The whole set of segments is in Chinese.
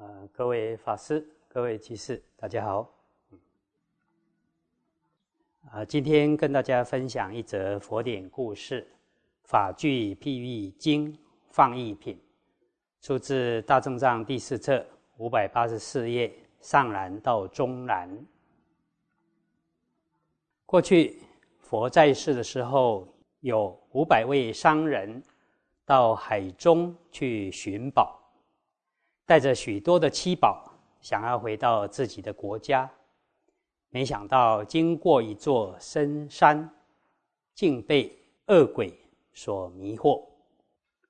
呃，各位法师、各位居士，大家好。啊，今天跟大家分享一则佛典故事，《法句譬喻经放逸品》，出自《大正藏》第四册五百八十四页上栏到中栏。过去佛在世的时候，有五百位商人到海中去寻宝。带着许多的七宝，想要回到自己的国家，没想到经过一座深山，竟被恶鬼所迷惑，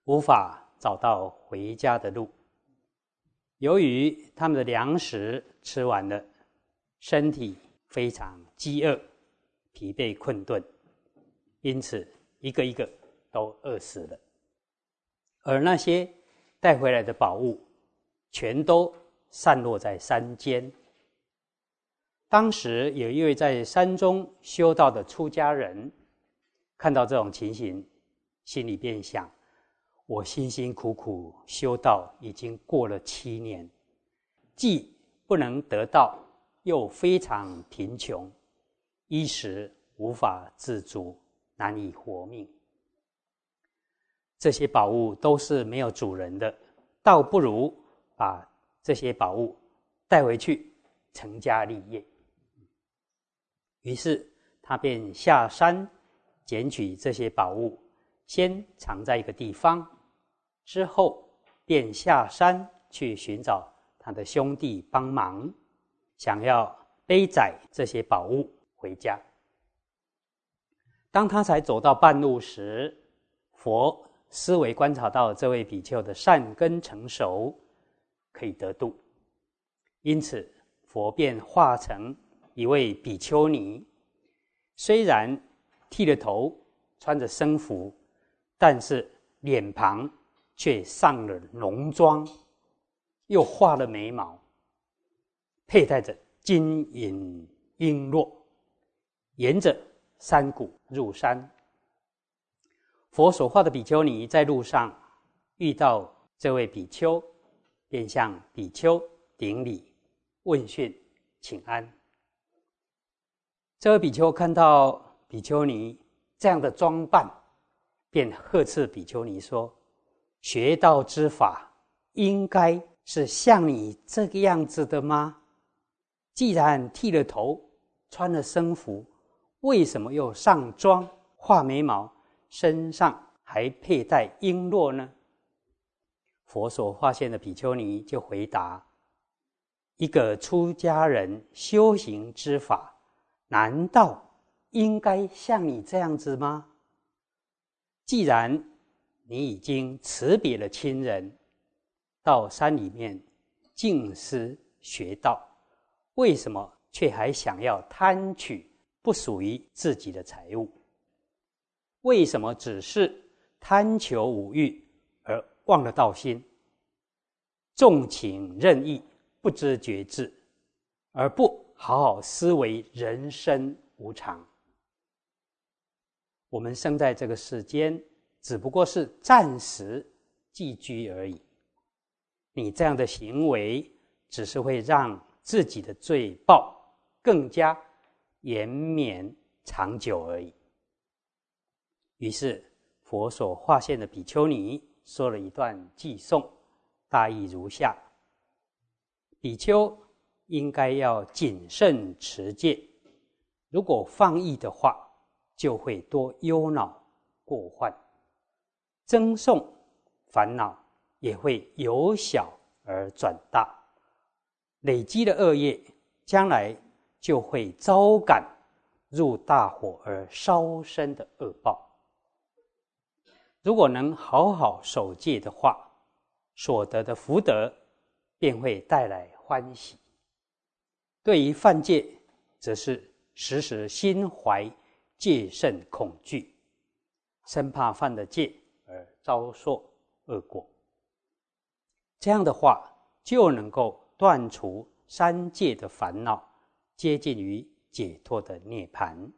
无法找到回家的路。由于他们的粮食吃完了，身体非常饥饿、疲惫困顿，因此一个一个都饿死了。而那些带回来的宝物，全都散落在山间。当时有一位在山中修道的出家人，看到这种情形，心里便想：我辛辛苦苦修道已经过了七年，既不能得道，又非常贫穷，衣食无法自足，难以活命。这些宝物都是没有主人的，倒不如。把这些宝物带回去成家立业。于是他便下山捡取这些宝物，先藏在一个地方，之后便下山去寻找他的兄弟帮忙，想要背载这些宝物回家。当他才走到半路时，佛思维观察到这位比丘的善根成熟。可以得度，因此佛便化成一位比丘尼，虽然剃了头，穿着僧服，但是脸庞却上了浓妆，又画了眉毛，佩戴着金银璎珞，沿着山谷入山。佛所画的比丘尼在路上遇到这位比丘。便向比丘顶礼问讯请安。这位比丘看到比丘尼这样的装扮，便呵斥比丘尼说：“学道之法，应该是像你这个样子的吗？既然剃了头，穿了僧服，为什么又上妆、画眉毛，身上还佩戴璎珞呢？”佛所发现的比丘尼就回答：“一个出家人修行之法，难道应该像你这样子吗？既然你已经辞别了亲人，到山里面静思学道，为什么却还想要贪取不属于自己的财物？为什么只是贪求五欲而？”忘了道心，纵情任意，不知觉智，而不好好思维人生无常。我们生在这个世间，只不过是暂时寄居而已。你这样的行为，只是会让自己的罪报更加延绵长久而已。于是，佛所化现的比丘尼。说了一段寄颂，大意如下：比丘应该要谨慎持戒，如果放逸的话，就会多忧恼过患，增送烦恼也会由小而转大，累积的恶业，将来就会招感入大火而烧身的恶报。如果能好好守戒的话，所得的福德便会带来欢喜；对于犯戒，则是时时心怀戒慎恐惧，生怕犯了戒而遭受恶果。这样的话，就能够断除三界的烦恼，接近于解脱的涅槃。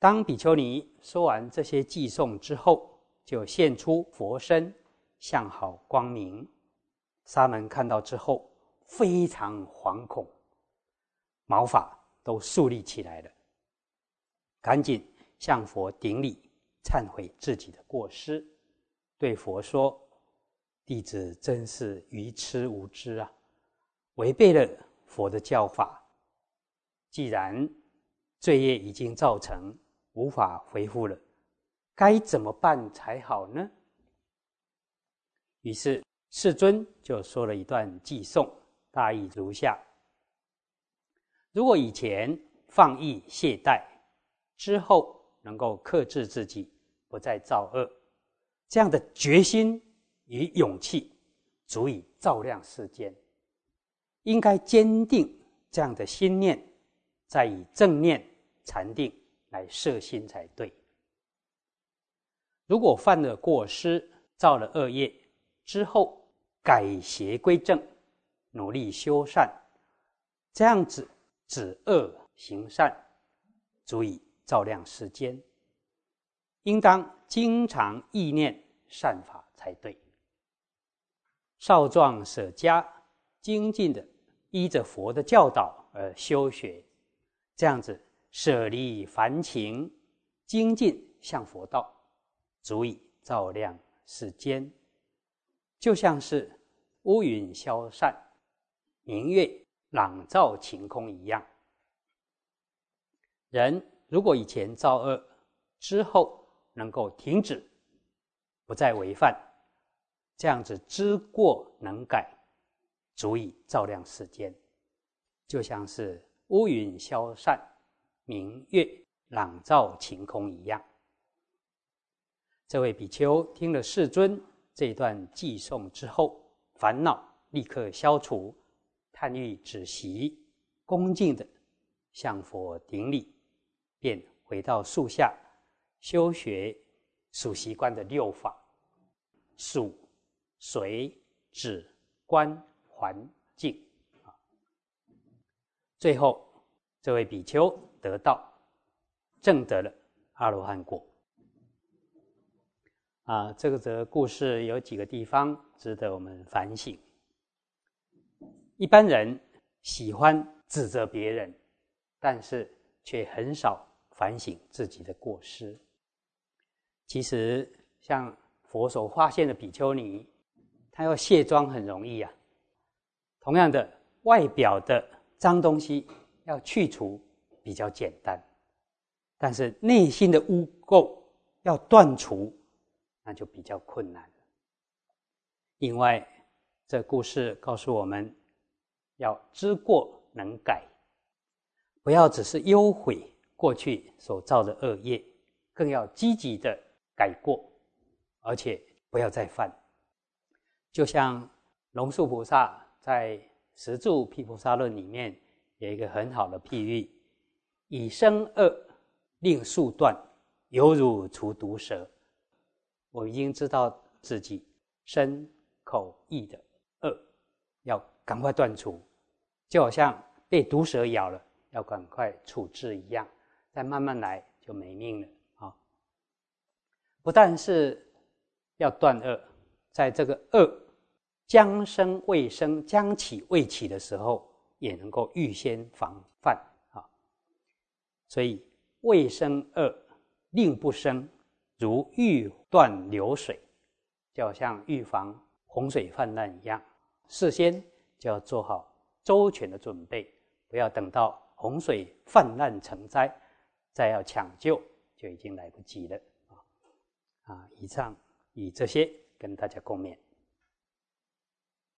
当比丘尼说完这些偈颂之后，就现出佛身，相好光明，沙门看到之后非常惶恐，毛发都竖立起来了，赶紧向佛顶礼，忏悔自己的过失，对佛说：“弟子真是愚痴无知啊，违背了佛的教法。既然罪业已经造成，无法回复了，该怎么办才好呢？”于是。世尊就说了一段偈颂，大意如下：如果以前放逸懈怠，之后能够克制自己，不再造恶，这样的决心与勇气，足以照亮世间。应该坚定这样的心念，再以正念禅定来摄心才对。如果犯了过失，造了恶业之后，改邪归正，努力修善，这样子止恶行善，足以照亮世间。应当经常意念善法才对。少壮舍家，精进的依着佛的教导而修学，这样子舍离凡情，精进向佛道，足以照亮世间。就像是乌云消散，明月朗照晴空一样。人如果以前造恶，之后能够停止，不再违犯，这样子知过能改，足以照亮世间。就像是乌云消散，明月朗照晴空一样。这位比丘听了世尊。这段寄送之后，烦恼立刻消除，贪欲止息，恭敬的向佛顶礼，便回到树下修学数习观的六法：数、随、止、观、环、境。最后这位比丘得道，证得了阿罗汉果。啊，这个则故事有几个地方值得我们反省。一般人喜欢指责别人，但是却很少反省自己的过失。其实，像佛所发现的比丘尼，她要卸妆很容易啊。同样的，外表的脏东西要去除比较简单，但是内心的污垢要断除。那就比较困难了。另外，这故事告诉我们，要知过能改，不要只是忧悔过去所造的恶业，更要积极的改过，而且不要再犯。就像龙树菩萨在《十住毗菩萨论》里面有一个很好的譬喻：以生恶令树断，犹如除毒蛇。我已经知道自己身口意的恶，要赶快断除，就好像被毒蛇咬了，要赶快处置一样，再慢慢来就没命了啊！不但是要断恶，在这个恶将生未生、将起未起的时候，也能够预先防范！所以未生恶，令不生。如欲断流水，就好像预防洪水泛滥一样，事先就要做好周全的准备，不要等到洪水泛滥成灾，再要抢救就已经来不及了啊！啊，以上以这些跟大家共勉。